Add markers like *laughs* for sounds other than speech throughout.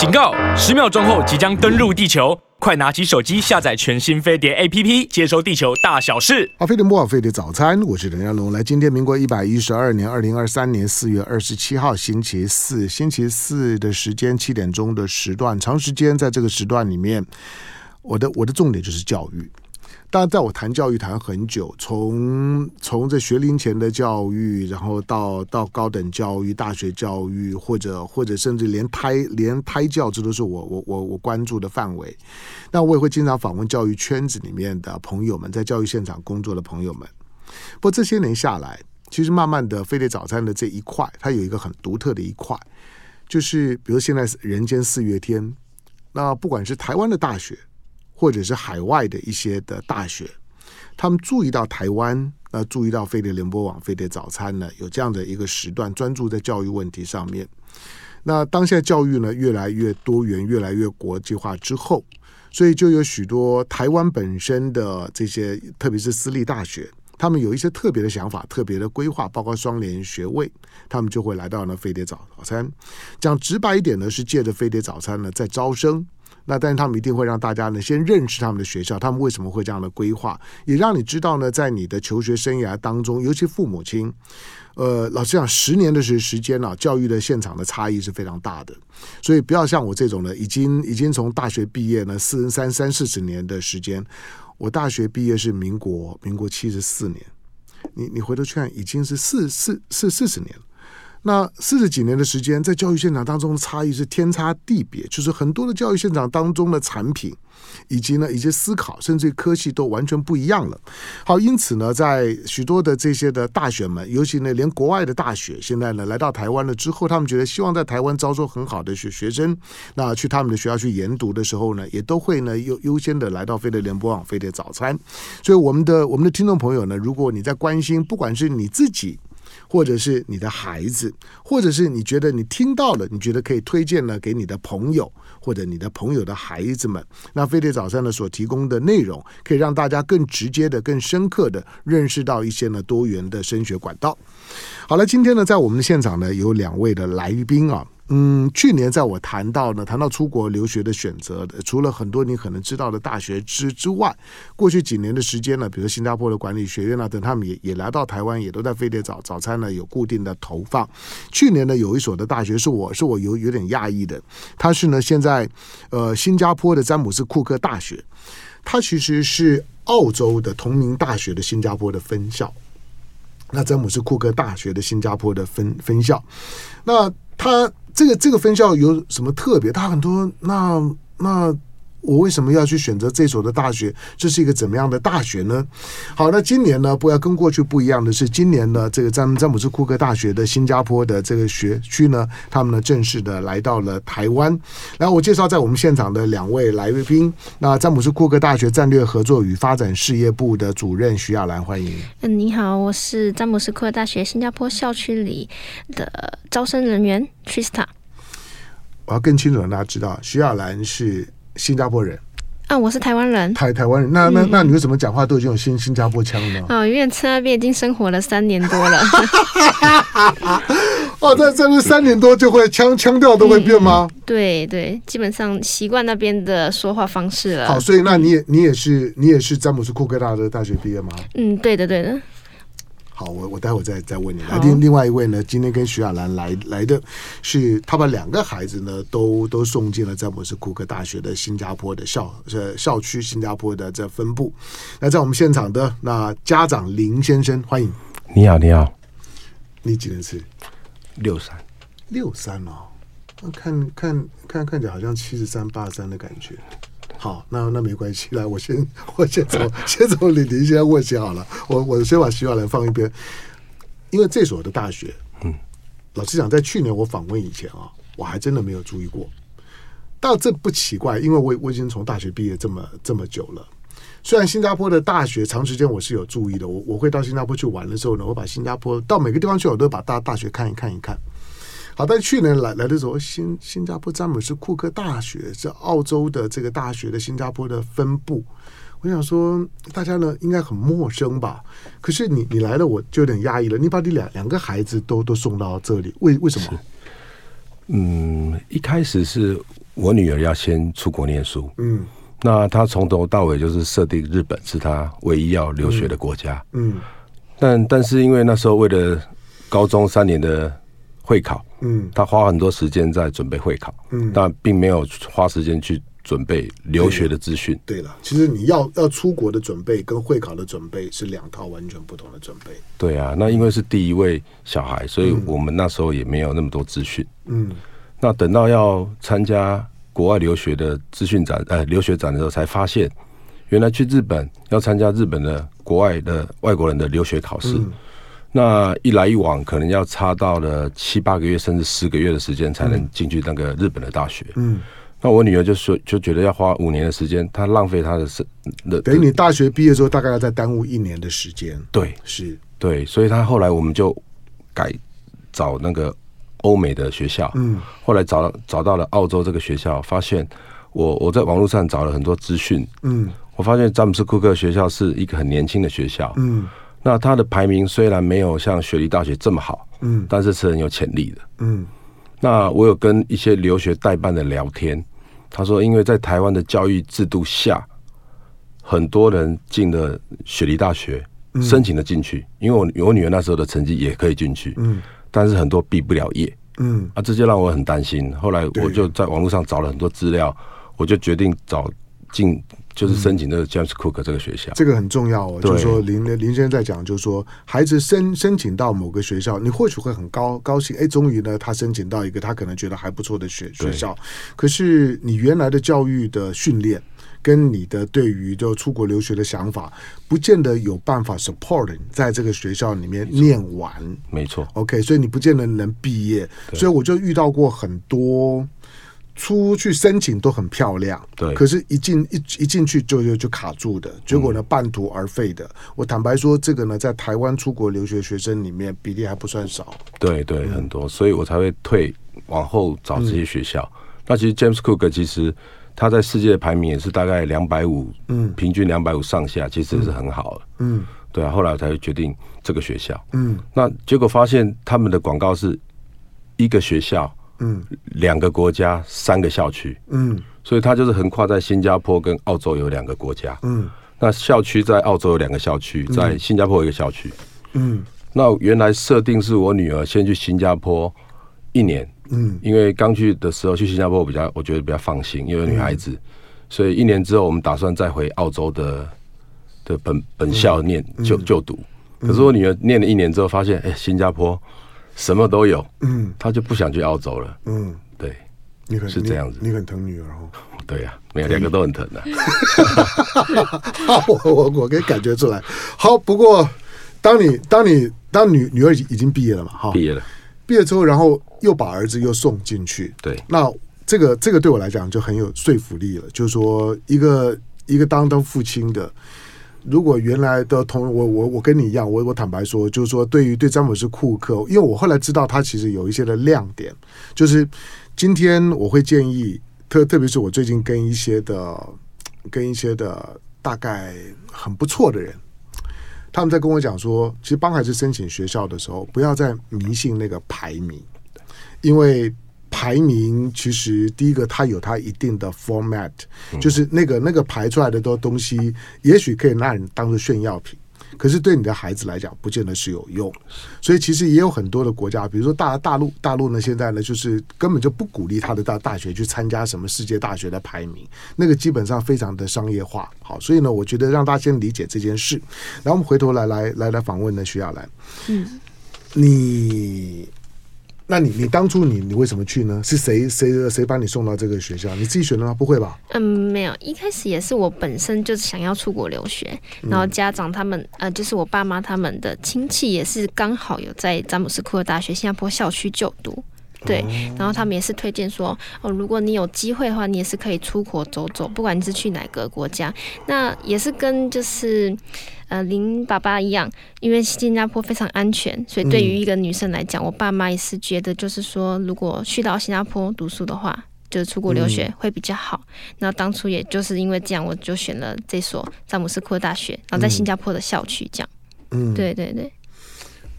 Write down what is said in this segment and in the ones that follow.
警告！十秒钟后即将登陆地球，快拿起手机下载全新飞碟 APP，接收地球大小事。好，飞碟播报，飞碟早餐，我是任家龙。来，今天民国一百一十二年二零二三年四月二十七号，星期四，星期四的时间七点钟的时段，长时间在这个时段里面，我的我的重点就是教育。当然，在我谈教育谈很久，从从这学龄前的教育，然后到到高等教育、大学教育，或者或者甚至连胎连胎教，这都是我我我我关注的范围。那我也会经常访问教育圈子里面的朋友们，在教育现场工作的朋友们。不过这些年下来，其实慢慢的，飞碟早餐的这一块，它有一个很独特的一块，就是比如现在人间四月天，那不管是台湾的大学。或者是海外的一些的大学，他们注意到台湾，呃，注意到飞碟联播网、飞碟早餐呢，有这样的一个时段，专注在教育问题上面。那当下教育呢，越来越多元、越来越国际化之后，所以就有许多台湾本身的这些，特别是私立大学，他们有一些特别的想法、特别的规划，包括双联学位，他们就会来到呢飞碟早早餐。讲直白一点呢，是借着飞碟早餐呢，在招生。那但是他们一定会让大家呢先认识他们的学校，他们为什么会这样的规划，也让你知道呢，在你的求学生涯当中，尤其父母亲，呃，老实讲，十年的时时间啊，教育的现场的差异是非常大的，所以不要像我这种呢，已经已经从大学毕业呢四三三四十年的时间，我大学毕业是民国民国七十四年，你你回头去看，已经是四四四四十年了。那四十几年的时间，在教育现场当中的差异是天差地别，就是很多的教育现场当中的产品，以及呢一些思考，甚至科技都完全不一样了。好，因此呢，在许多的这些的大学们，尤其呢连国外的大学，现在呢来到台湾了之后，他们觉得希望在台湾招收很好的学学生，那去他们的学校去研读的时候呢，也都会呢优优先的来到飞碟联播网、飞碟早餐。所以我们的我们的听众朋友呢，如果你在关心，不管是你自己。或者是你的孩子，或者是你觉得你听到了，你觉得可以推荐了给你的朋友，或者你的朋友的孩子们。那飞碟早餐呢所提供的内容，可以让大家更直接的、更深刻的认识到一些呢多元的升学管道。好了，今天呢在我们的现场呢有两位的来宾啊。嗯，去年在我谈到呢，谈到出国留学的选择，除了很多你可能知道的大学之之外，过去几年的时间呢，比如新加坡的管理学院啊等，他们也也来到台湾，也都在飞碟早早餐呢有固定的投放。去年呢，有一所的大学是我是我有有点讶异的，它是呢现在呃新加坡的詹姆斯库克大学，它其实是澳洲的同名大学的新加坡的分校。那詹姆斯库克大学的新加坡的分分校，那他。这个这个分校有什么特别？他很多，那那。我为什么要去选择这所的大学？这是一个怎么样的大学呢？好，那今年呢，不要跟过去不一样的是，今年呢，这个詹詹姆斯库克大学的新加坡的这个学区呢，他们呢正式的来到了台湾。然后我介绍在我们现场的两位来宾，那詹姆斯库克大学战略合作与发展事业部的主任徐亚兰，欢迎。嗯，你好，我是詹姆斯库克大学新加坡校区里的招生人员 Trista。我要更清楚让大家知道，徐亚兰是。新加坡人啊，我是台湾人，台台湾人。那那那你为什么讲话都已经有新新加坡腔了呢？哦，因为在那边已经生活了三年多了。*laughs* 哦，在这边三年多就会腔腔调都会变吗？嗯、对对，基本上习惯那边的说话方式了。好，所以那你也你也是你也是詹姆斯库克大的大学毕业吗？嗯，对的对的。好，我我待会再再问你。来，另另外一位呢，今天跟徐亚兰来来的是，他把两个孩子呢都都送进了詹姆斯库克大学的新加坡的校呃校区，新加坡的这分部。那在我们现场的那家长林先生，欢迎。你好，你好，你几年次？六三，六三哦，那看看看看起来好像七十三八三的感觉。好，那那没关系。来，我先 *laughs* 我先从 *laughs* 先从李林先问起好了。我我先把徐亚兰放一边，因为这所的大学，嗯，老实讲，在去年我访问以前啊，我还真的没有注意过。但这不奇怪，因为我我已经从大学毕业这么这么久了。虽然新加坡的大学长时间我是有注意的，我我会到新加坡去玩的时候呢，我把新加坡到每个地方去，我都把大大学看一看一看。好，但去年来来的时候，新新加坡詹姆斯库克大学是澳洲的这个大学的新加坡的分部。我想说，大家呢应该很陌生吧？可是你你来了，我就有点压抑了。你把你两两个孩子都都送到这里，为为什么？嗯，一开始是我女儿要先出国念书，嗯那她从头到尾就是设定日本是她唯一要留学的国家。嗯但但是因为那时候为了高中三年的会考，嗯。他花很多时间在准备会考，嗯，但并没有花时间去准备留学的资讯。对。了，其实你要要出国的准备跟会考的准备是两套完全不同的准备。对啊，那因为是第一位小孩，所以我们那时候也没有那么多资讯。嗯。那等到要参加国外留学的资讯展，呃，留学展的时候，才发现，原来去日本要参加日本的国外的外国人的留学考试，嗯那一来一往，可能要差到了七八个月，甚至十个月的时间才能进去那个日本的大学。嗯，那我女儿就说，就觉得要花五年的时间，她浪费她的生的，等于你大学毕业之后，大概要再耽误一年的时间。对。是，对，所以她后来我们就改找那个欧美的学校，嗯。后来找到找到了澳洲这个学校，发现我我在网络上找了很多资讯，嗯。我发现詹姆斯库克学校是一个很年轻的学校，嗯那它的排名虽然没有像雪梨大学这么好，嗯但是是很有潜力的。嗯那我有跟一些留学代办的聊天，他说，因为在台湾的教育制度下，很多人进了雪梨大学，申请了进去，因为我我女儿那时候的成绩也可以进去，嗯但是很多毕不了业。嗯啊，这就让我很担心。后来我就在网络上找了很多资料，我就决定找进，就是申请这个 James Cook 这个学校。这个很重要哦。就是说林林先生在讲，就是说孩子申申请到某个学校，你或许会很高高兴，哎，终于呢，他申请到一个他可能觉得还不错的学学校。可是你原来的教育的训练。跟你的对于就出国留学的想法，不见得有办法 support 你在这个学校里面念完。没错，OK，所以你不见得能毕业，所以我就遇到过很多出去申请都很漂亮，对可是一进一一进去就就就卡住的，结果呢半途而废的。我坦白说，这个呢在台湾出国留学学生里面比例还不算少。对对，很多，所以我才会退往后找这些学校。那其实 James Cook 其实他在世界的排名也是大概两百五，嗯，平均两百五上下，其实也是很好的。嗯对啊，后来我才会决定这个学校。嗯那结果发现他们的广告是一个学校，嗯。两个国家，三个校区。嗯。所以它就是横跨在新加坡跟澳洲有两个国家。嗯。那校区在澳洲有两个校区，在新加坡有一个校区。嗯。那原来设定是我女儿先去新加坡一年，嗯。因为刚去的时候去新加坡我比较我觉得比较放心，因为有女孩子，所以一年之后我们打算再回澳洲的的本本校念就就读。可是我女儿念了一年之后，发现哎、新加坡什么都有，嗯他就不想去澳洲了。嗯，对你很是这样子你，你很疼女儿哦。*laughs* 对呀、没有两个都很疼的、*laughs* 好，我我我可以感觉出来。好，不过当你当你当女女儿已经毕业了嘛，哈，毕业了。毕业之后，然后又把儿子又送进去，对那这个这个对我来讲就很有说服力了。就是说，一个一个当当父亲的，如果原来的同我我我跟你一样，我我坦白说，就是说，对于对詹姆斯库克，因为我后来知道他其实有一些的亮点，就是今天我会建议，特特别是我最近跟一些的跟一些的大概很不错的人。他们在跟我讲说，其实帮孩子申请学校的时候，不要再迷信那个排名，因为排名其实第一个它有它一定的 format，就是那个那个排出来的都东西，也许可以拿人当做炫耀品。可是对你的孩子来讲，不见得是有用，所以其实也有很多的国家，比如说大大陆，大陆呢现在呢就是根本就不鼓励他的大大学去参加什么世界大学的排名，那个基本上非常的商业化。好，所以呢，我觉得让大家先理解这件事，然后我们回头来来来来访问呢徐亚兰，嗯，你，那你你当初你你为什么去呢？是谁谁谁把你送到这个学校？你自己选的吗？不会吧？嗯，没有，一开始也是我本身就是想要出国留学，然后家长他们呃，就是我爸妈他们的亲戚也是刚好有在詹姆斯库尔大学新加坡校区就读，对，然后他们也是推荐说，哦，如果你有机会的话，你也是可以出国走走，不管你是去哪个国家，那也是跟就是。呃，林爸爸一样，因为新加坡非常安全，所以对于一个女生来讲，我爸妈也是觉得，就是说，如果去到新加坡读书的话，就是出国留学会比较好。那、嗯、当初也就是因为这样，我就选了这所詹姆斯库克大学，然后在新加坡的校区这样。嗯，对对对。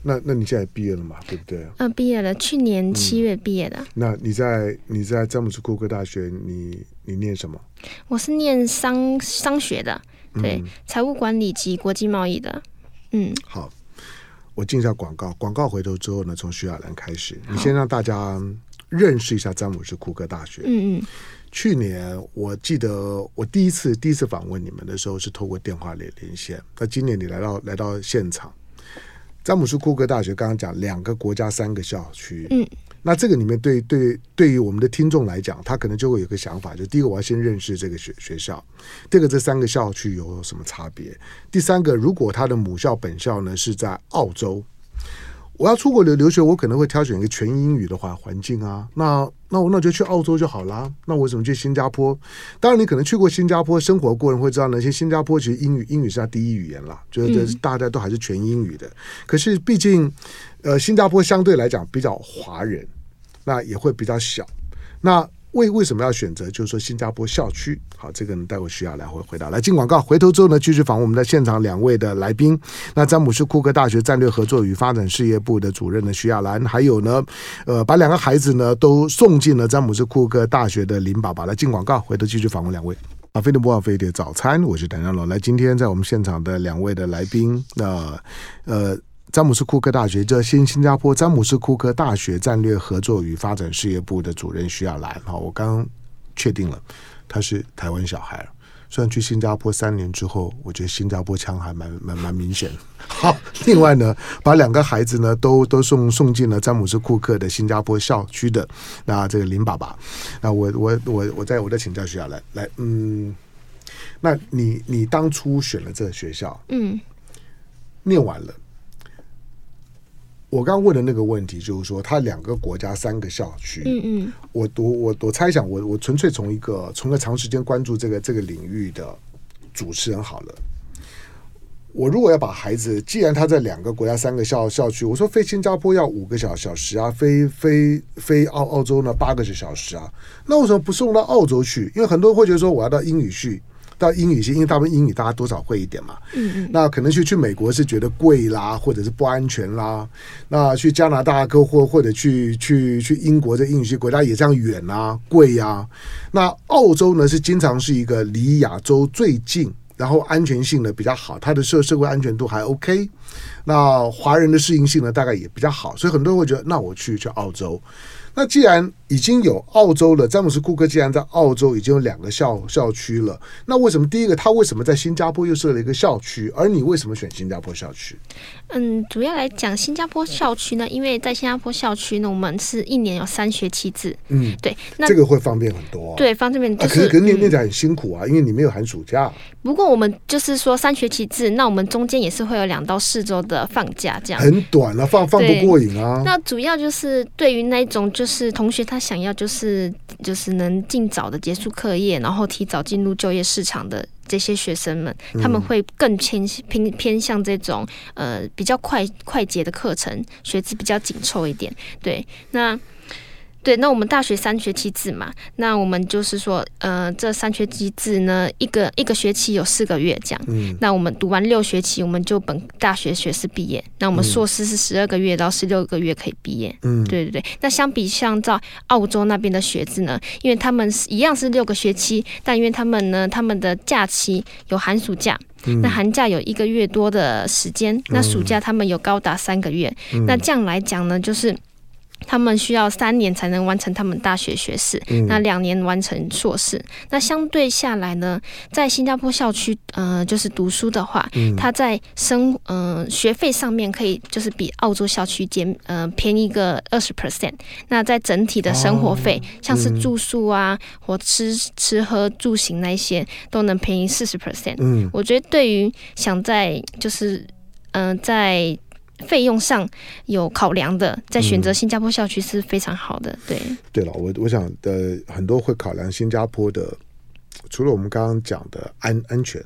那那你现在毕业了嘛？对不对？嗯、呃，毕业了，去年七月毕业的。那你在你在詹姆斯库克大学，你你念什么？我是念商商学的，对，财、嗯、务管理及国际贸易的。嗯，好，我进一下广告，广告回头之后呢，从徐亚兰开始，你先让大家认识一下詹姆斯库克大学。嗯嗯。去年我记得我第一次第一次访问你们的时候是透过电话连连线，那今年你来到来到现场，詹姆斯库克大学刚刚讲两个国家三个校区，嗯，那这个里面对对对于我们的听众来讲，他可能就会有个想法，就第一个我要先认识这个学学校，第二个这三个校区有什么差别，第三个如果他的母校本校呢是在澳洲。我要出国留留学，我可能会挑选一个全英语的话环境啊。那那我那就去澳洲就好啦。那我怎么去新加坡？当然，你可能去过新加坡生活过，人会知道那些新加坡其实英语英语是他第一语言啦，就是大家都还是全英语的。嗯、可是毕竟，呃，新加坡相对来讲比较华人，那也会比较小。那为为什么要选择就是说新加坡校区？好，这个呢，待会需要来回回答。来进广告，回头之后呢，继续访问我们的现场两位的来宾。那詹姆斯库克大学战略合作与发展事业部的主任呢，徐亚兰，还有呢，呃，把两个孩子呢都送进了詹姆斯库克大学的林爸爸。来进广告，回头继续访问两位。啊，飞碟播报飞碟早餐，我是谭家龙。来，今天在我们现场的两位的来宾，那呃。詹姆斯库克大学，这新新加坡詹姆斯库克大学战略合作与发展事业部的主任徐亚兰哈，我刚刚确定了，他是台湾小孩。虽然去新加坡三年之后，我觉得新加坡腔还蛮蛮蛮明显。*laughs* 好，另外呢，把两个孩子呢都都送送进了詹姆斯库克的新加坡校区的那这个林爸爸，那我我我我再我再请教徐亚兰来，嗯，那你你当初选了这个学校，嗯，念完了。我刚问的那个问题就是说，他两个国家三个校区，嗯嗯，我我我我猜想，我我纯粹从一个从个长时间关注这个这个领域的主持人好了。我如果要把孩子，既然他在两个国家三个校校区，我说飞新加坡要五个小小时啊，飞飞飞澳澳洲呢八个小时啊，那为什么不送到澳洲去？因为很多人会觉得说，我要到英语系。到英语系，因为大部分英语大家多少会一点嘛。嗯嗯。那可能去去美国是觉得贵啦，或者是不安全啦。那去加拿大，或或或者去去去英国这英语系国家也这样远啊，贵呀、啊。那澳洲呢，是经常是一个离亚洲最近，然后安全性呢比较好，它的社社会安全度还 OK。那华人的适应性呢，大概也比较好，所以很多人会觉得，那我去去澳洲。那既然已经有澳洲了，詹姆斯库克既然在澳洲已经有两个校校区了，那为什么第一个他为什么在新加坡又设了一个校区，而你为什么选新加坡校区？嗯，主要来讲新加坡校区呢，因为在新加坡校区呢，我们是一年有三学期制，嗯，对，那这个会方便很多，对，方便就是、啊、可是可是念念起来很辛苦啊，嗯、因为你没有寒暑假。不过我们就是说三学期制，那我们中间也是会有两到四周的放假，这样很短啊，放放不过瘾啊。那主要就是对于那种就是同学他。想要就是就是能尽早的结束课业，然后提早进入就业市场的这些学生们，他们会更偏偏偏向这种呃比较快快捷的课程，学制比较紧凑一点。对，那。对，那我们大学三学期制嘛，那我们就是说，呃，这三学期制呢，一个一个学期有四个月这样。嗯。那我们读完六学期，我们就本大学学士毕业。那我们硕士是十二个月到十六个月可以毕业。嗯。对对对。那相比像在澳洲那边的学制呢，因为他们是一样是六个学期，但因为他们呢，他们的假期有寒暑假，嗯、那寒假有一个月多的时间，嗯、那暑假他们有高达三个月。嗯、那这样来讲呢，就是。他们需要三年才能完成他们大学学士，嗯、那两年完成硕士。那相对下来呢，在新加坡校区，呃，就是读书的话，嗯、他在生，呃，学费上面可以就是比澳洲校区减，呃，便宜个二十 percent。那在整体的生活费，哦、像是住宿啊，嗯、或吃吃喝住行那些，都能便宜四十 percent。嗯，我觉得对于想在就是，嗯、呃，在费用上有考量的，在选择新加坡校区是非常好的。对，对了，我我想的很多会考量新加坡的，除了我们刚刚讲的安安全，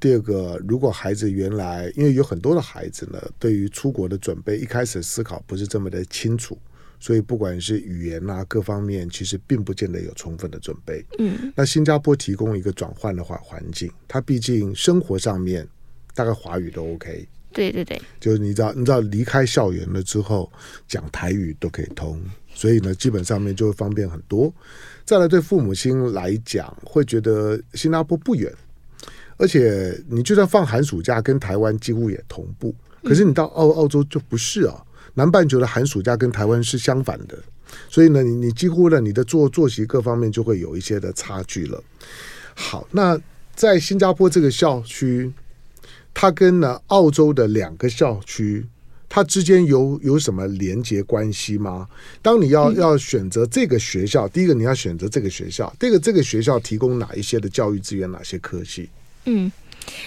第二个，如果孩子原来因为有很多的孩子呢，对于出国的准备一开始思考不是这么的清楚，所以不管是语言啊各方面，其实并不见得有充分的准备。嗯，那新加坡提供一个转换的环环境，它毕竟生活上面大概华语都 OK。对对对，就是你知道，你知道离开校园了之后，讲台语都可以通，所以呢，基本上面就会方便很多。再来，对父母亲来讲，会觉得新加坡不远，而且你就算放寒暑假，跟台湾几乎也同步。可是你到澳澳洲就不是啊，南半球的寒暑假跟台湾是相反的，所以呢，你你几乎呢，你的作作息各方面就会有一些的差距了。好，那在新加坡这个校区，它跟呢澳洲的两个校区，它之间有有什么连接关系吗？当你要要选择这个学校，第一个你要选择这个学校，这个这个学校提供哪一些的教育资源，哪些科系？嗯。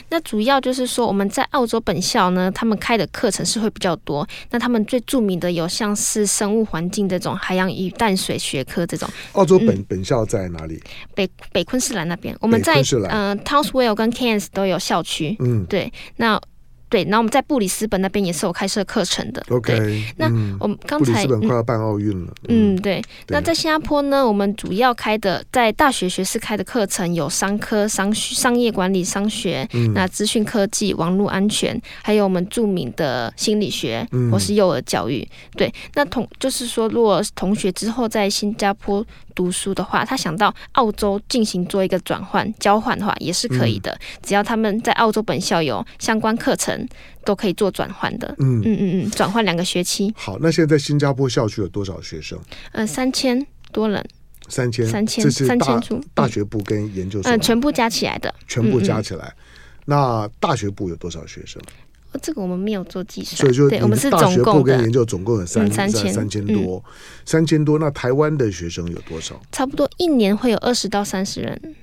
那主要就是说，我们在澳洲本校呢，他们开的课程是会比较多。那他们最著名的有像是生物环境这种海洋与淡水学科这种。澳洲本、嗯、本校在哪里？北北昆士兰那边。我们在呃 Townsville 跟 Cairns 都有校区。嗯，对。那对，然后我们在布里斯本那边也是有开设课程的。OK，对那我们刚才布里斯本快要办奥运了。嗯，对。那在新加坡呢，我们主要开的在大学学士开的课程有商科、商商业管理、商学，嗯、那资讯科技、网络安全，还有我们著名的心理学或是幼儿教育。对，那同就是说，如果同学之后在新加坡读书的话，他想到澳洲进行做一个转换交换的话，也是可以的。只要他们在澳洲本校有相关课程。都可以做转换的，嗯嗯嗯嗯，转换两个学期。好，那现在在新加坡校区有多少学生？呃，三千多人，三千三千三千出。大学部跟研究生，嗯，全部加起来的，全部加起来。那大学部有多少学生？这个我们没有做计算，所以就我们是大学部跟研究总共有三三千三千多，三千多。那台湾的学生有多少？差不多一年会有二十到三十人。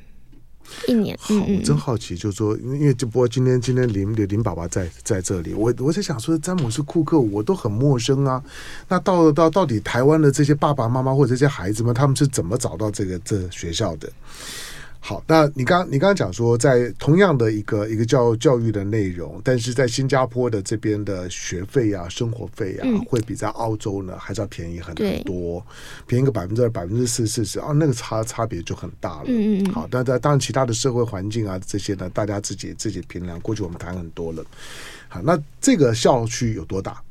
一年，好，我真好奇，就是说，因为就不过今天今天林林爸爸在在这里，我我在想说，詹姆斯库克我都很陌生啊，那到到到底台湾的这些爸爸妈妈或者这些孩子们，他们是怎么找到这个这学校的？好，那你刚你刚刚讲说，在同样的一个一个教教育的内容，但是在新加坡的这边的学费啊、生活费啊，嗯、会比在澳洲呢还是要便宜很多，便宜个百分之二、百分之四四十啊，那个差差别就很大了。嗯嗯好，但但当然，其他的社会环境啊这些呢，大家自己自己评量。过去我们谈很多了。好，那这个校区有多大？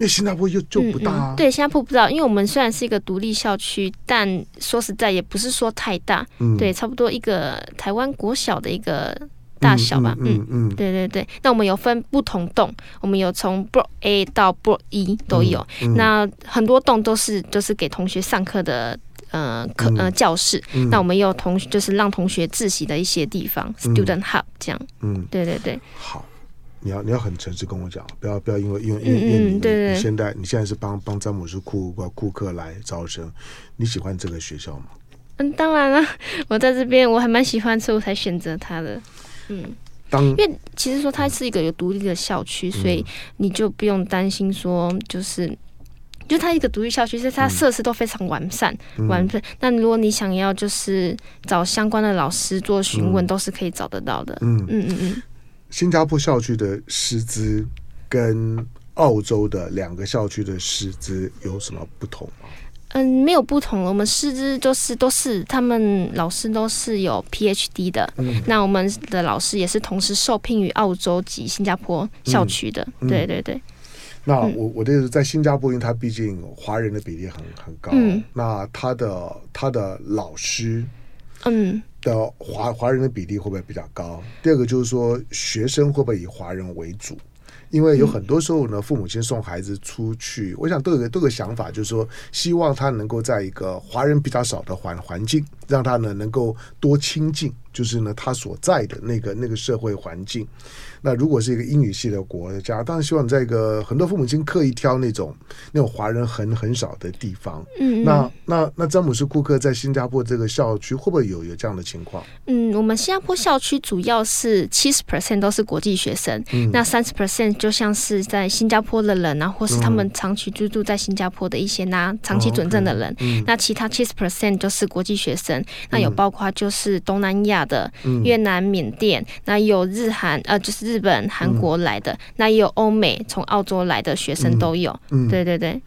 因为新加坡又就不大，啊嗯嗯，对，新加坡不知道，因为我们虽然是一个独立校区，但说实在也不是说太大，嗯、对，差不多一个台湾国小的一个大小吧，嗯嗯，对对对。那我们有分不同栋，我们有从 Block A 到 Block E 都有，那很多栋都是就是给同学上课的，呃，课呃教室，那我们也有同就是让同学自习的一些地方，嗯，Student Hub 这样，嗯，对对对，好。你要你要很诚实跟我讲，不要不要因为因为因为因为你你现在你现在是帮帮詹姆斯库库克来招生，你喜欢这个学校吗？嗯，当然了，*laughs* 我在这边我还蛮喜欢，所以我才选择他的。嗯，当因为其实说它是一个有独立的校区，嗯、所以你就不用担心说就是，就它一个独立校区，所以它设施都非常完善、嗯、完善。那如果你想要就是找相关的老师做询问，嗯、都是可以找得到的。嗯嗯嗯嗯。新加坡校区的师资跟澳洲的两个校区的师资有什么不同吗？嗯，没有不同。我们师资就是都是他们老师都是有 PhD 的。嗯，那我们的老师也是同时受聘于澳洲及新加坡校区的。嗯、对对对。那我我的意思在新加坡，因为他毕竟华人的比例很很高。嗯。那他的他的老师。嗯。的华华人的比例会不会比较高？第二个就是说，学生会不会以华人为主？因为有很多时候呢，父母亲送孩子出去，我想都有都有个想法，就是说，希望他能够在一个华人比较少的环环境，让他呢能够多亲近，就是呢他所在的那个那个社会环境。那如果是一个英语系的国家，当然希望在一个很多父母亲刻意挑那种那种华人很很少的地方。嗯，嗯，那那那詹姆斯库克在新加坡这个校区会不会有有这样的情况？嗯，我们新加坡校区主要是七十 percent 都是国际学生，嗯、那三十 percent 就像是在新加坡的人啊，或是他们长期居住在新加坡的一些拿长期准证的人。嗯嗯、那其他七十 percent 就是国际学生，那有包括就是东南亚的、嗯、越南、缅甸，那有日韩呃就是。日本、韩国来的，嗯、那也有欧美从澳洲来的学生都有。嗯，对对对。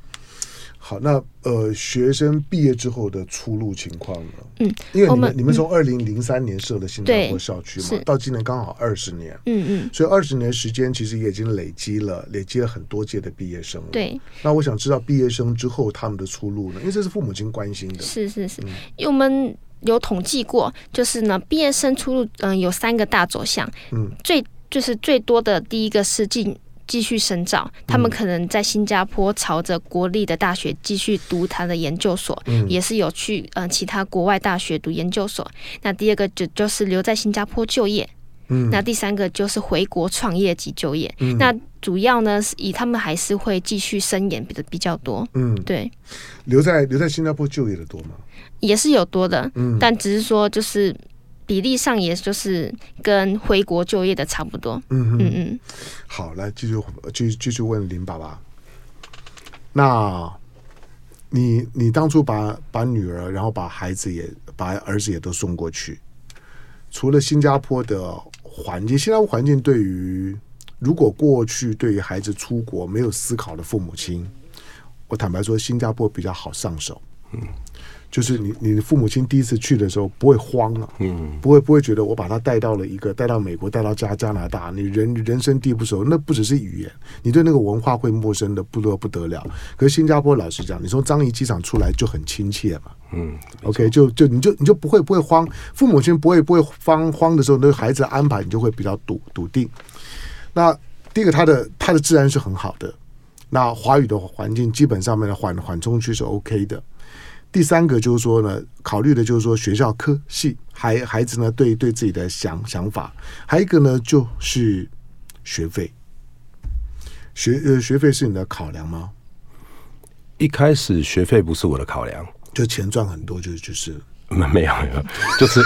好，那呃，学生毕业之后的出路情况呢？嗯，因为你们，们你们从二零零三年设了新加坡校区嘛，到今年刚好二十年，嗯嗯，所以二十年时间其实也已经累积了累积了很多届的毕业生了。对，那我想知道毕业生之后他们的出路呢？因为这是父母亲关心的。是是是，因为我们有统计过，就是呢，毕业生出路嗯、呃、有三个大走向，嗯，最就是最多的第一个是进。继续深造，他们可能在新加坡朝着国立的大学继续读他的研究所，嗯、也是有去呃其他国外大学读研究所。那第二个就就是留在新加坡就业，嗯，那第三个就是回国创业及就业。嗯、那主要呢是以他们还是会继续深研比的比较多，嗯，对。留在留在新加坡就业的多吗？也是有多的，嗯，但只是说就是。比例上，也就是跟回国就业的差不多。嗯嗯嗯。好，来继续继续继续问林爸爸。那你你当初把把女儿，然后把孩子也把儿子也都送过去，除了新加坡的环境，新加坡环境对于如果过去对于孩子出国没有思考的父母亲，我坦白说，新加坡比较好上手。嗯。就是你，你的父母亲第一次去的时候不会慌啊，嗯，不会不会觉得我把他带到了一个带到美国带到加加拿大，你人人生地不熟，那不只是语言，你对那个文化会陌生的不得不得了。可是新加坡老实讲，你从樟宜机场出来就很亲切嘛，嗯，OK，就就你就你就不会不会慌，父母亲不会不会慌慌的时候，那个孩子安排你就会比较笃笃定。那第一个，他的他的治安是很好的，那华语的环境基本上面的缓缓冲区是 OK 的。第三个就是说呢，考虑的就是说学校科系，孩孩子呢对对自己的想想法，还有一个呢就是学费，学呃学费是你的考量吗？一开始学费不是我的考量，就钱赚很多就就是。*laughs* 没有没有，就是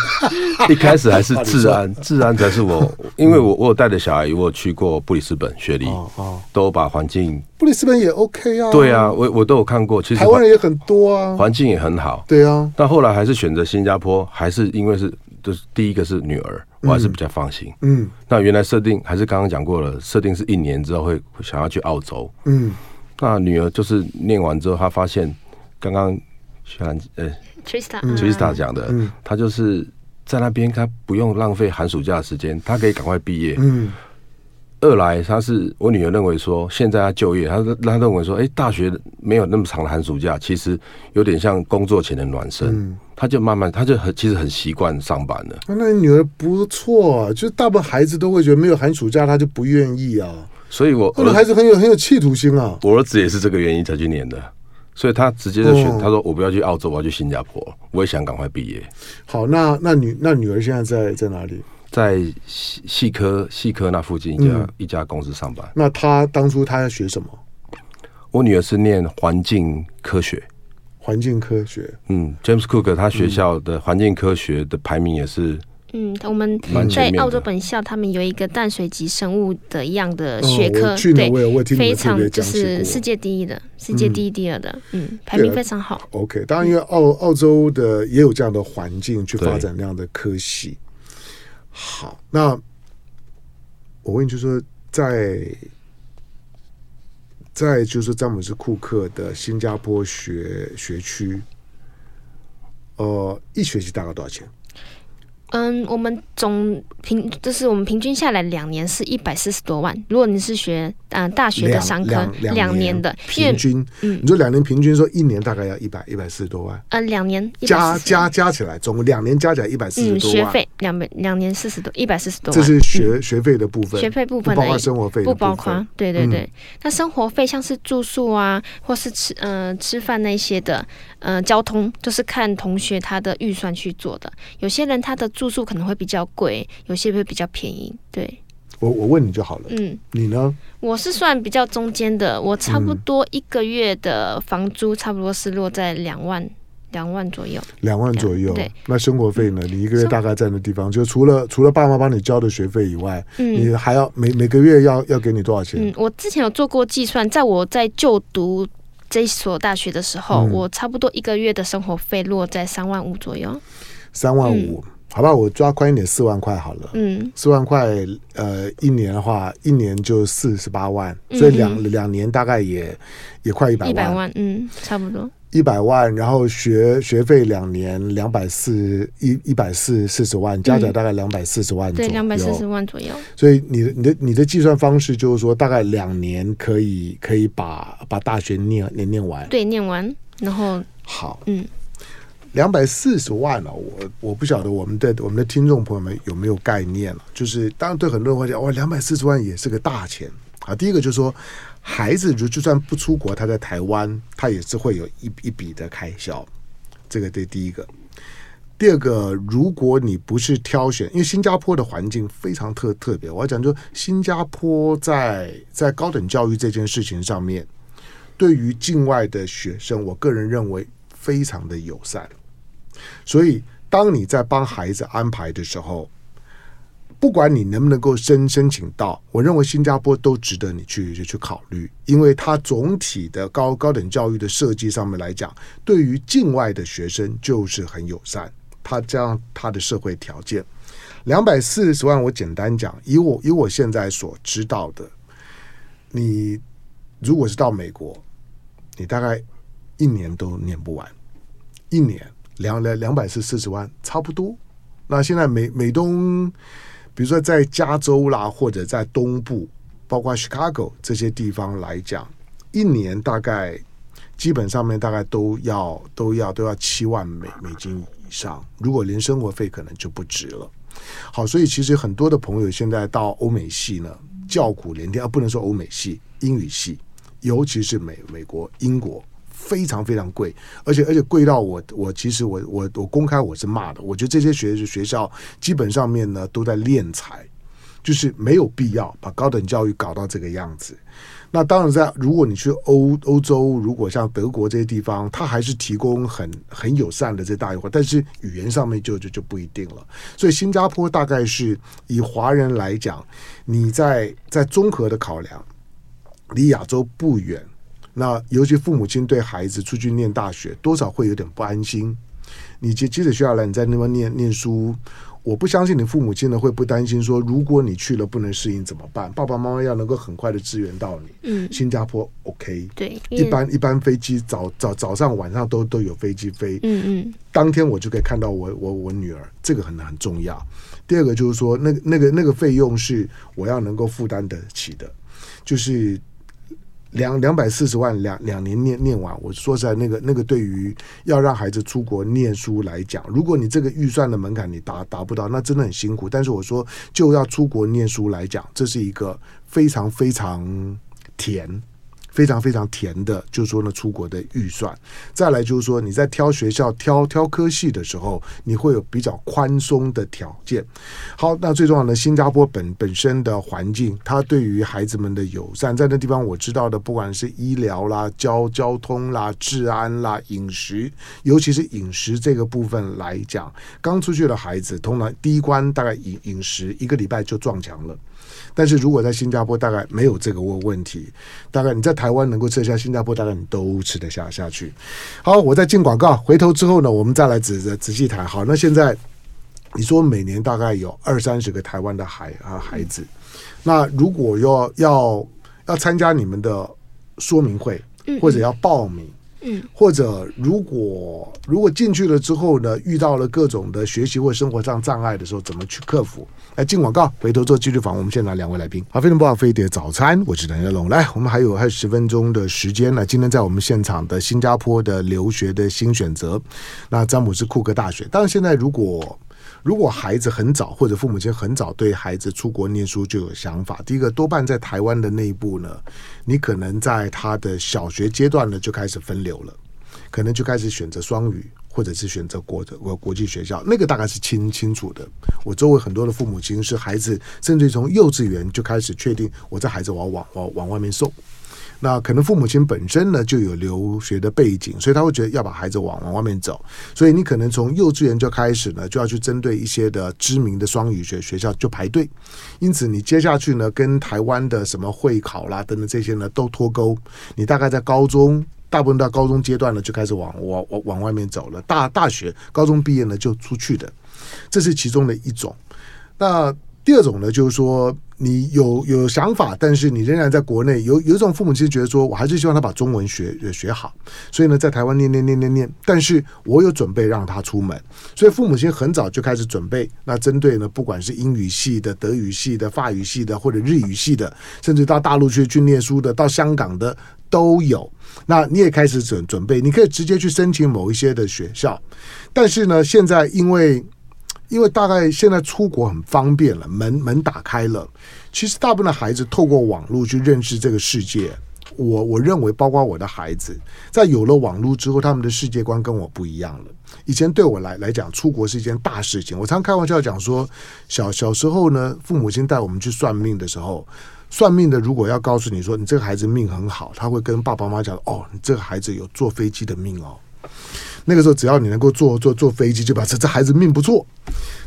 一开始还是治安，*laughs* 治安才是我，因为我我有带着小孩，我有去过布里斯本雪梨，哦哦，都把环境，布里斯本也 OK 啊，对啊，我我都有看过，其实台湾人也很多啊，环境也很好，对啊，但后来还是选择新加坡，还是因为是就是第一个是女儿，我还是比较放心，嗯，那原来设定还是刚刚讲过了，设定是一年之后会想要去澳洲，嗯，那女儿就是念完之后，她发现刚刚学兰呃。Trista，Trista 讲的，嗯、他就是在那边，他不用浪费寒暑假的时间，他可以赶快毕业。嗯，二来他是我女儿认为说，现在他就业，他他认为说，哎、欸，大学没有那么长的寒暑假，其实有点像工作前的暖身。嗯，他就慢慢，他就很其实很习惯上班了。那你女儿不错啊，就是大部分孩子都会觉得没有寒暑假，他就不愿意啊。所以我，我的孩子很有很有企图心啊。我儿子也是这个原因才去念的。所以他直接就选，他说我不要去澳洲，我要去新加坡。我也想赶快毕业。好，那那女那女儿现在在在哪里？在细细科细科那附近一家、嗯、一家公司上班。那她当初她要学什么？我女儿是念环境科学。环境科学，嗯，James Cook 他学校的环境科学的排名也是。嗯，我们在澳洲本校，他们有一个淡水级生物的一样的学科，哦、对，非常就是世界第一的，世界第一、第二的，嗯，嗯，排名非常好。OK，当然因为澳澳洲的也有这样的环境去发展那样的科系。好，那我问你，就是说在在就是詹姆斯库克的新加坡学学区，呃，一学期大概多少钱？嗯，我们总平就是我们平均下来两年是一百四十多万。如果你是学嗯、呃、大学的商科，两年的平均，嗯，你说两年平均说一年大概要一百一百四十多万。嗯、呃，两年加加加起来，总共两年加起来一百四十多万。嗯、学费两百两年四十多一百四十多万。这是学学费的部分，学费部分不包括生活费，不包括。对对对，那、嗯、生活费像是住宿啊，或是吃嗯、呃、吃饭那些的，嗯、呃，交通就是看同学他的预算去做的。有些人他的。住宿可能会比较贵，有些会比较便宜。对，我我问你就好了。嗯，你呢？我是算比较中间的，我差不多一个月的房租差不多是落在两万两万左右。两万左右。对，那生活费呢？你一个月大概在那地方，就除了除了爸妈帮你交的学费以外，嗯，你还要每每个月要要给你多少钱？嗯，我之前有做过计算，在我在就读这所大学的时候，嗯，我差不多一个月的生活费落在三万五左右。三万五。好吧，我抓宽一点，四万块好了。嗯，四万块，呃，一年的话，一年就四十八万，所以两、嗯、两年大概也也快一百万。一百万，嗯，差不多。一百万，然后学学费两年两百四一一百四四十万，加起来大概两百四十万左右。对，两百四十万左右。所以你的你的你的计算方式就是说，大概两年可以可以把把大学念念念完。对，念完，然后好，嗯。两百四十万了，我我不晓得我们的我们的听众朋友们有没有概念了。就是当然对很多人会讲，哇，两百四十万也是个大钱啊。第一个就是说，孩子就就算不出国，他在台湾，他也是会有一一笔的开销。这个对第一个。第二个，如果你不是挑选，因为新加坡的环境非常特特别，我要讲，就新加坡在在高等教育这件事情上面，对于境外的学生，我个人认为非常的友善。所以，当你在帮孩子安排的时候，不管你能不能够申申请到，我认为新加坡都值得你去去考虑，因为它总体的高高等教育的设计上面来讲，对于境外的学生就是很友善。它这样，它的社会条件，两百四十万，我简单讲，以我以我现在所知道的，你如果是到美国，你大概一年都念不完，一年。两两两百四四十万差不多。那现在美美东，比如说在加州啦，或者在东部，包括 Chicago 这些地方来讲，一年大概基本上面大概都要都要都要七万美美金以上。如果连生活费可能就不值了。好，所以其实很多的朋友现在到欧美系呢，叫苦连天啊，不能说欧美系，英语系，尤其是美美国、英国。非常非常贵，而且而且贵到我我其实我我我公开我是骂的，我觉得这些学学校基本上面呢都在敛财，就是没有必要把高等教育搞到这个样子。那当然在如果你去欧欧洲，如果像德国这些地方，它还是提供很很友善的这大一块，但是语言上面就就就不一定了。所以新加坡大概是以华人来讲，你在在综合的考量，离亚洲不远。那尤其父母亲对孩子出去念大学，多少会有点不安心。你接接着学下来，你在那边念念书，我不相信你父母亲呢会不担心说，如果你去了不能适应怎么办？爸爸妈妈要能够很快的支援到你。嗯，新加坡 OK，对，一般一般飞机早早早上晚上都都有飞机飞。嗯嗯，当天我就可以看到我我我女儿，这个很很重要。第二个就是说，那个那个那个费用是我要能够负担得起的，就是。两两百四十万两两年念念完，我说实在，那个那个对于要让孩子出国念书来讲，如果你这个预算的门槛你达达不到，那真的很辛苦。但是我说，就要出国念书来讲，这是一个非常非常甜。非常非常甜的，就是说呢，出国的预算。再来就是说，你在挑学校、挑挑科系的时候，你会有比较宽松的条件。好，那最重要的，新加坡本本身的环境，它对于孩子们的友善，在那地方我知道的，不管是医疗啦、交交通啦、治安啦、饮食，尤其是饮食这个部分来讲，刚出去的孩子，通常第一关大概饮饮食一个礼拜就撞墙了。但是如果在新加坡，大概没有这个问问题。大概你在台湾能够吃下，新加坡大概你都吃得下下去。好，我再进广告，回头之后呢，我们再来仔仔仔细谈。好，那现在你说每年大概有二三十个台湾的孩啊孩子，那如果要要要参加你们的说明会，或者要报名。嗯，或者如果如果进去了之后呢，遇到了各种的学习或生活上障碍的时候，怎么去克服？来进广告，回头做继续访问。我们现场两位来宾，好，非常不好，飞碟早餐，我是梁耀龙。来，我们还有还有十分钟的时间呢。今天在我们现场的新加坡的留学的新选择，那詹姆斯库克大学。当然，现在如果如果孩子很早或者父母亲很早对孩子出国念书就有想法，第一个多半在台湾的内部呢，你可能在他的小学阶段呢就开始分流了，可能就开始选择双语或者是选择国的国国际学校，那个大概是清清楚的。我周围很多的父母亲是孩子，甚至从幼稚园就开始确定，我这孩子我要往往往外面送。那可能父母亲本身呢就有留学的背景，所以他会觉得要把孩子往往外面走，所以你可能从幼稚园就开始呢就要去针对一些的知名的双语学学校就排队，因此你接下去呢跟台湾的什么会考啦等等这些呢都脱钩，你大概在高中大部分到高中阶段呢就开始往往往往外面走了，大大学高中毕业呢就出去的。这是其中的一种。那第二种呢，就是说。你有有想法，但是你仍然在国内有有一种父母亲觉得说，我还是希望他把中文学学好，所以呢，在台湾念念念念念，但是我有准备让他出门，所以父母亲很早就开始准备。那针对呢，不管是英语系的、德语系的、法语系的，或者日语系的，甚至到大陆去去念书的，到香港的都有。那你也开始准准备，你可以直接去申请某一些的学校，但是呢，现在因为。因为大概现在出国很方便了，门门打开了。其实大部分的孩子透过网络去认识这个世界。我我认为，包括我的孩子，在有了网络之后，他们的世界观跟我不一样了。以前对我来来讲，出国是一件大事情。我常开玩笑讲说，小小时候呢，父母亲带我们去算命的时候，算命的如果要告诉你说你这个孩子命很好，他会跟爸爸妈妈讲：“哦，你这个孩子有坐飞机的命哦。”那个时候，只要你能够坐坐坐飞机，就表示这孩子命不错。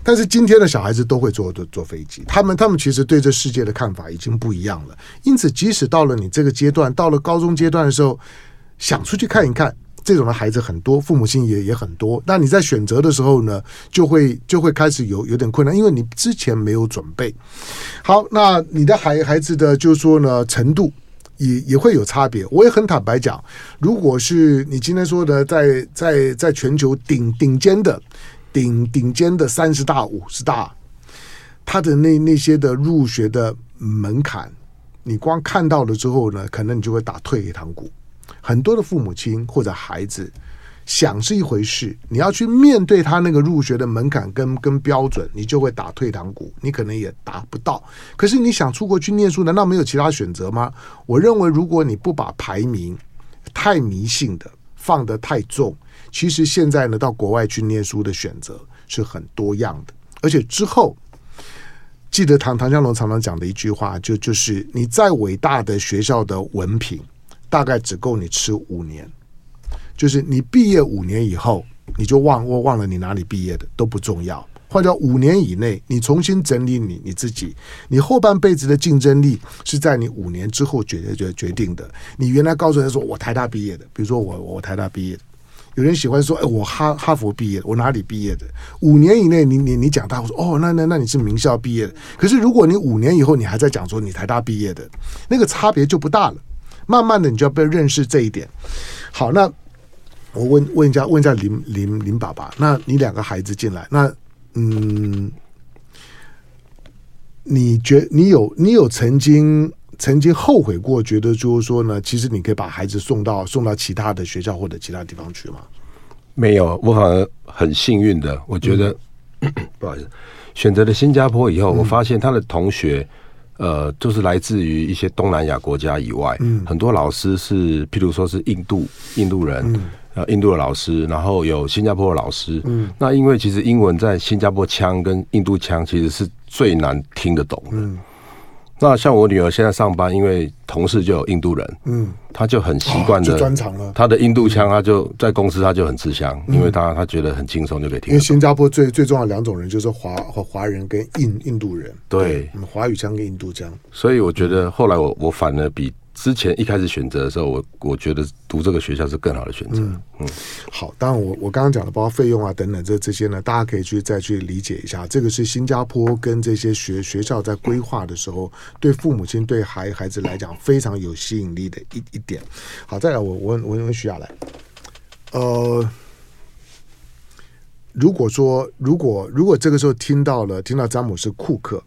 但是今天的小孩子都会坐坐坐飞机，他们他们其实对这世界的看法已经不一样了。因此，即使到了你这个阶段，到了高中阶段的时候，想出去看一看，这种的孩子很多，父母亲也也很多。那你在选择的时候呢，就会就会开始有有点困难，因为你之前没有准备好。那你的孩孩子的就是说呢程度。也也会有差别，我也很坦白讲，如果是你今天说的在在在全球顶顶尖的顶顶尖的三十大五十大，他的那那些的入学的门槛，你光看到了之后呢，可能你就会打退堂鼓。很多的父母亲或者孩子。想是一回事，你要去面对他那个入学的门槛跟跟标准，你就会打退堂鼓，你可能也达不到。可是你想出国去念书，难道没有其他选择吗？我认为，如果你不把排名太迷信的放得太重，其实现在呢，到国外去念书的选择是很多样的。而且之后，记得唐唐江龙常常讲的一句话，就就是你再伟大的学校的文凭，大概只够你吃五年。就是你毕业五年以后，你就忘我忘了你哪里毕业的都不重要。换掉五年以内，你重新整理你你自己，你后半辈子的竞争力是在你五年之后决决决定的。你原来告诉人说我台大毕业的，比如说我我台大毕业，有人喜欢说哎我哈哈佛毕业，我哪里毕业的？五年以内你你你讲大，我说哦那那那你是名校毕业的。可是如果你五年以后你还在讲说你台大毕业的，那个差别就不大了。慢慢的你就要被认识这一点。好，那。我问问一下，问一下林林林爸爸，那你两个孩子进来，那嗯，你觉你有你有曾经曾经后悔过，觉得就是说呢，其实你可以把孩子送到送到其他的学校或者其他地方去吗？没有，我反而很幸运的，我觉得、嗯、不好意思，选择了新加坡以后，我发现他的同学，呃，就是来自于一些东南亚国家以外，嗯，很多老师是，譬如说是印度印度人。嗯呃，印度的老师，然后有新加坡的老师。嗯，那因为其实英文在新加坡腔跟印度腔其实是最难听得懂的。嗯，那像我女儿现在上班，因为同事就有印度人，嗯，她就很习惯的专长了。她的印度腔，她就在公司，她就很吃香，因为她她觉得很轻松就可以听。因为新加坡最最重要的两种人就是华和华人跟印印度人，对，华语腔跟印度腔。所以我觉得后来我我反而比。之前一开始选择的时候，我我觉得读这个学校是更好的选择。嗯，嗯好，当然我我刚刚讲的包括费用啊等等这这些呢，大家可以去再去理解一下。这个是新加坡跟这些学学校在规划的时候，对父母亲对孩孩子来讲非常有吸引力的一一点。好，再来我我问我问徐亚来，呃，如果说如果如果这个时候听到了听到詹姆斯库克。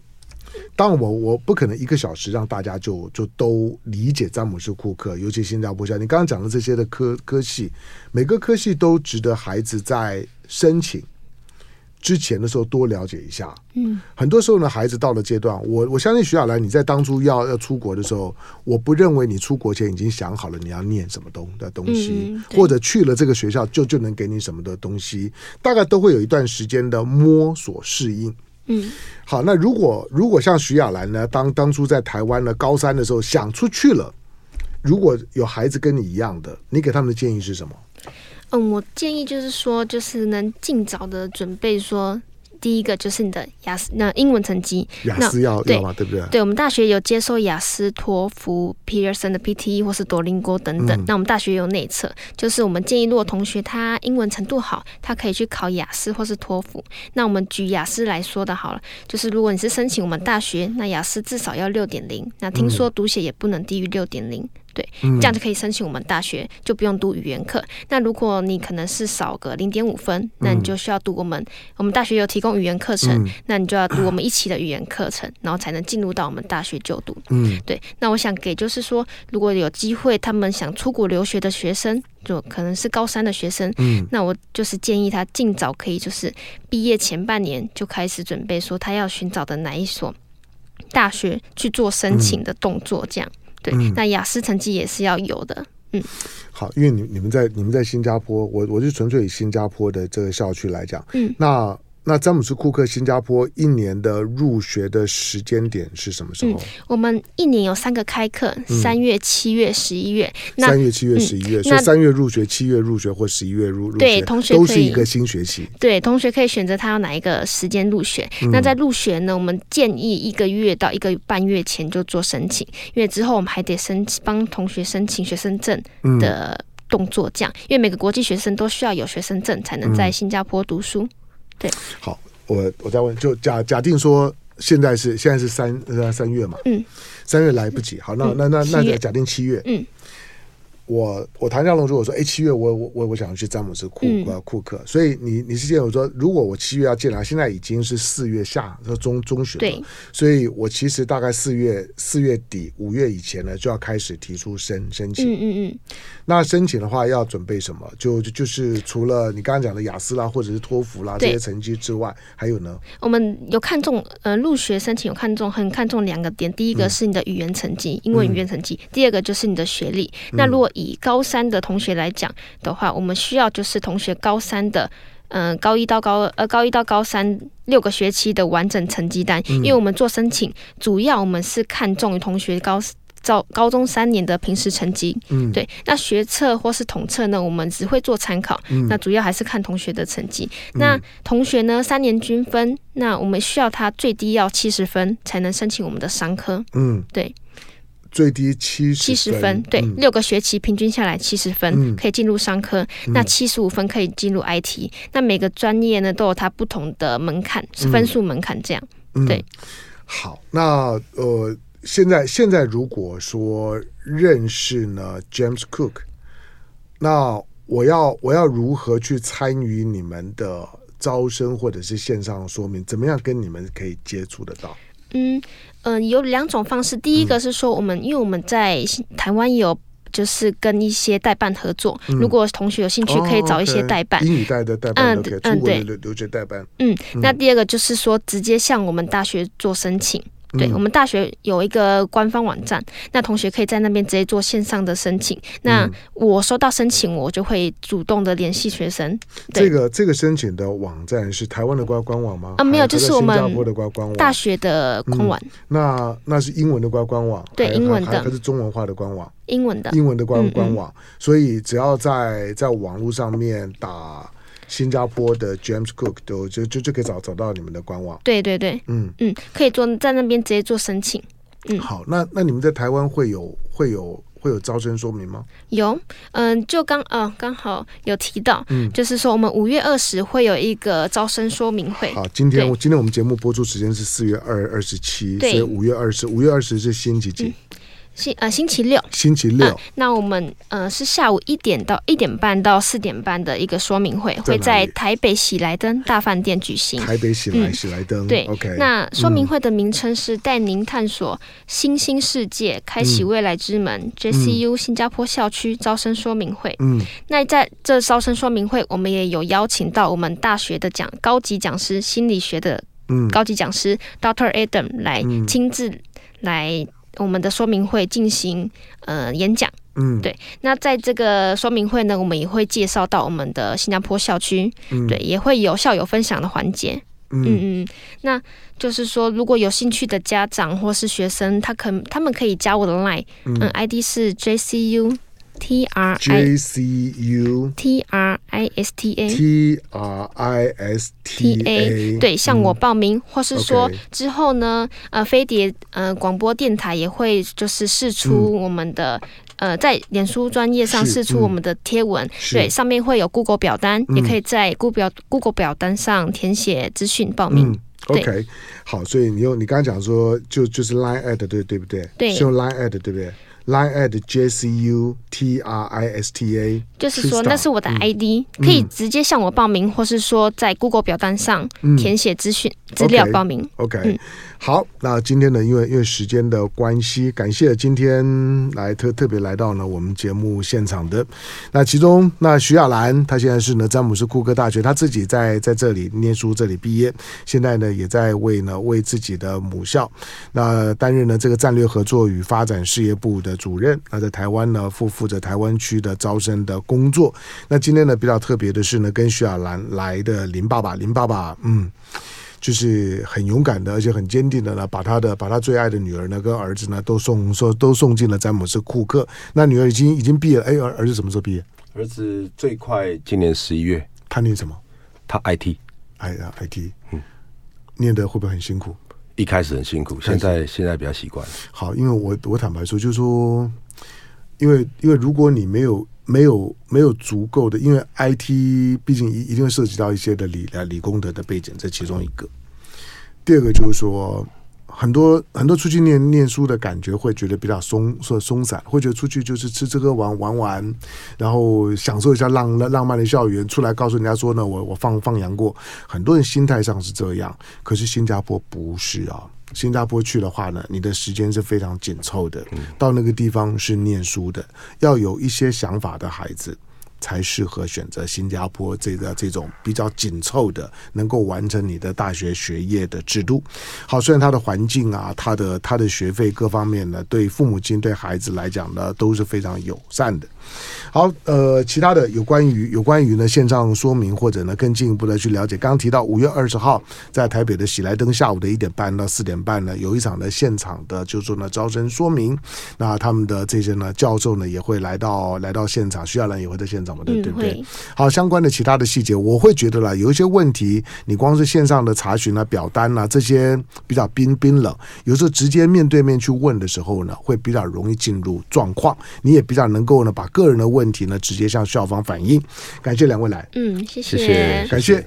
当然我，我我不可能一个小时让大家就就都理解詹姆斯库克，尤其新加坡校。你刚刚讲的这些的科科系，每个科系都值得孩子在申请之前的时候多了解一下。嗯，很多时候呢，孩子到了阶段，我我相信徐亚兰，你在当初要要出国的时候，我不认为你出国前已经想好了你要念什么东的东西，或者去了这个学校就就能给你什么的东西，大概都会有一段时间的摸索适应。嗯，好，那如果如果像徐亚兰呢，当当初在台湾呢高三的时候想出去了，如果有孩子跟你一样的，你给他们的建议是什么？嗯，我建议就是说，就是能尽早的准备说。第一个就是你的雅思那英文成绩，雅思要要嘛，对不对？对，我们大学有接受雅思、托福、Pearson 的 PTE 或是多邻国等等。嗯、那我们大学有内测，就是我们建议，如果同学他英文程度好，他可以去考雅思或是托福。那我们举雅思来说的好了，就是如果你是申请我们大学，那雅思至少要六点零，那听说读写也不能低于六点零。对，这样就可以申请我们大学，就不用读语言课。那如果你可能是少个零点五分，那你就需要读我们、嗯、我们大学有提供语言课程，嗯、那你就要读我们一期的语言课程，*clears throat* 然后才能进入到我们大学就读。嗯，对。那我想给就是说，如果有机会他们想出国留学的学生，就可能是高三的学生，嗯，那我就是建议他尽早可以就是毕业前半年就开始准备，说他要寻找的哪一所大学去做申请的动作，这样。对，那雅思成绩也是要有的。嗯，好，因为你你们在你们在新加坡，我我就纯粹以新加坡的这个校区来讲，嗯，那。那詹姆斯库克新加坡一年的入学的时间点是什么时候？嗯、我们一年有三个开课，三月、七月、十一月。三月、七月、十一月，嗯、所以三月入学、七月入学或十一月入入学，对，同学都是一个新学期。对，同学可以选择他要哪一个时间入学。嗯、那在入学呢，我们建议一个月到一个半月前就做申请，因为之后我们还得申请帮同学申请学生证的动作，这样，嗯、因为每个国际学生都需要有学生证才能在新加坡读书。对，好，我我再问，就假假定说现在是现在是三呃三月嘛，嗯，三月来不及，好，那、嗯、那那那假定七月，嗯。我我谭家龙如果说哎七月我我我我想去詹姆斯库呃库克，所以你你是建议我说如果我七月要进来，现在已经是四月下说中中旬了，对，所以我其实大概四月四月底五月以前呢就要开始提出申申请，嗯嗯嗯，那申请的话要准备什么？就就就是除了你刚刚讲的雅思啦或者是托福啦这些成绩之外，还有呢？我们有看重呃入学申请有看重很看重两个点，第一个是你的语言成绩，英文语言成绩，第二个就是你的学历。那如果以高三的同学来讲的话，我们需要就是同学高三的，嗯、呃，高一到高二，呃，高一到高三六个学期的完整成绩单，嗯、因为我们做申请，主要我们是看重于同学高高高中三年的平时成绩，嗯，对，那学测或是统测呢，我们只会做参考，嗯、那主要还是看同学的成绩。嗯、那同学呢，三年均分，那我们需要他最低要七十分才能申请我们的商科，嗯，对。最低七七十分，对，嗯、六个学期平均下来七十分，嗯、可以进入商科。嗯、那七十五分可以进入 IT。那每个专业呢都有它不同的门槛，是分数门槛这样。嗯、对，好，那呃，现在现在如果说认识呢 James Cook，那我要我要如何去参与你们的招生或者是线上说明？怎么样跟你们可以接触得到？嗯嗯、呃，有两种方式。第一个是说，我们、嗯、因为我们在台湾有就是跟一些代办合作，嗯、如果同学有兴趣，可以找一些代办，英语代的代办，嗯嗯对，留学代办。嗯，那第二个就是说，直接向我们大学做申请。对，我们大学有一个官方网站，那同学可以在那边直接做线上的申请。那我收到申请，我就会主动的联系学生。这个这个申请的网站是台湾的官官网吗？啊，没有，就是我们大学的官网。那那是英文的官官网，对，英文的，它是中文化的官网？英文的，英文的官官网。所以只要在在网络上面打。新加坡的 James Cook 都就就就可以找找到你们的官网。对对对，嗯嗯，可以做在那边直接做申请。嗯，好，那那你们在台湾会有会有会有招生说明吗？有，嗯，就刚呃刚好有提到，嗯，就是说我们五月二十会有一个招生说明会。好，今天我今天我们节目播出时间是四月二二十七，所以五月二十五月二十是星期几？嗯星呃星期六，星期六，呃、那我们呃是下午一点到一点半到四点半的一个说明会，会在台北喜来登大饭店举行。台北喜来喜来登，对，OK。那说明会的名称是带您探索新兴世界，开启未来之门。嗯、JCU 新加坡校区招生说明会。嗯，那在这招生说明会，我们也有邀请到我们大学的讲高级讲师，心理学的高级讲师、嗯、Dr. Adam 来亲自来。我们的说明会进行呃演讲，嗯，对。那在这个说明会呢，我们也会介绍到我们的新加坡校区，嗯，对，也会有校友分享的环节，嗯。嗯。那就是说，如果有兴趣的家长或是学生，他可他们可以加我的 line，嗯，嗯，ID 是 JCU T R J C U T R I S T A T R I S T A，对，向我报名，或是说之后呢，呃，飞碟呃广播电台也会就是试出我们的、呃，在脸书专业上试出我们的贴文，是对，上面会有 Google 表单，嗯。也可以在 Google 表 Google 表单上填写资讯报名。嗯，OK，好，所以你用你刚刚讲说就就是 Line Ad 对对不对？对。是用 Line Ad 对不对 Line at J C U T R I S T A，就是说那是我的 ID，可以直接向我报名，或是说在 Google 表单上填写资讯。资料报名。OK，、嗯好，那今天呢，因为因为时间的关系，感谢今天来特特别来到呢我们节目现场的。那其中，那徐亚兰，她现在是呢詹姆斯库克大学，她自己在在这里念书，这里毕业，现在呢也在为呢为自己的母校，那担任呢这个战略合作与发展事业部的主任。那在台湾呢负负责台湾区的招生的工作。那今天呢比较特别的是呢，跟徐亚兰来的林爸爸，林爸爸，嗯。就是很勇敢的，而且很坚定的呢，把他的把他最爱的女儿呢跟儿子呢都送说都送进了詹姆斯库克。那女儿已经已经毕业了，哎，儿儿子什么时候毕业？儿子最快今年十一月，他念什么？他 IT 哎呀，IT，嗯，念的会不会很辛苦？一开始很辛苦，现在现在比较习惯。好，因为我我坦白说，就是说，因为因为如果你没有没有没有足够的，因为 IT 毕竟一一定会涉及到一些的理理工的的背景，这其中一个。第二个就是说，很多很多出去念念书的感觉会觉得比较松说松散，会觉得出去就是吃吃喝玩玩玩，然后享受一下浪浪漫的校园，出来告诉人家说呢，我我放放羊过。很多人心态上是这样，可是新加坡不是啊。新加坡去的话呢，你的时间是非常紧凑的，到那个地方是念书的，要有一些想法的孩子。才适合选择新加坡这个这种比较紧凑的，能够完成你的大学学业的制度。好，虽然它的环境啊，它的它的学费各方面呢，对父母亲对孩子来讲呢，都是非常友善的。好，呃，其他的有关于有关于呢线上说明或者呢更进一步的去了解，刚刚提到五月二十号在台北的喜来登下午的一点半到四点半呢，有一场的现场的就是说呢招生说明，那他们的这些呢教授呢也会来到来到现场，徐亚兰也会在现场嘛，对对不对？嗯、好，相关的其他的细节，我会觉得啦，有一些问题，你光是线上的查询啊、表单啊这些比较冰冰冷，有时候直接面对面去问的时候呢，会比较容易进入状况，你也比较能够呢把个人的问题呢直接向校方反映。感谢两位来，嗯，谢谢，谢谢感谢。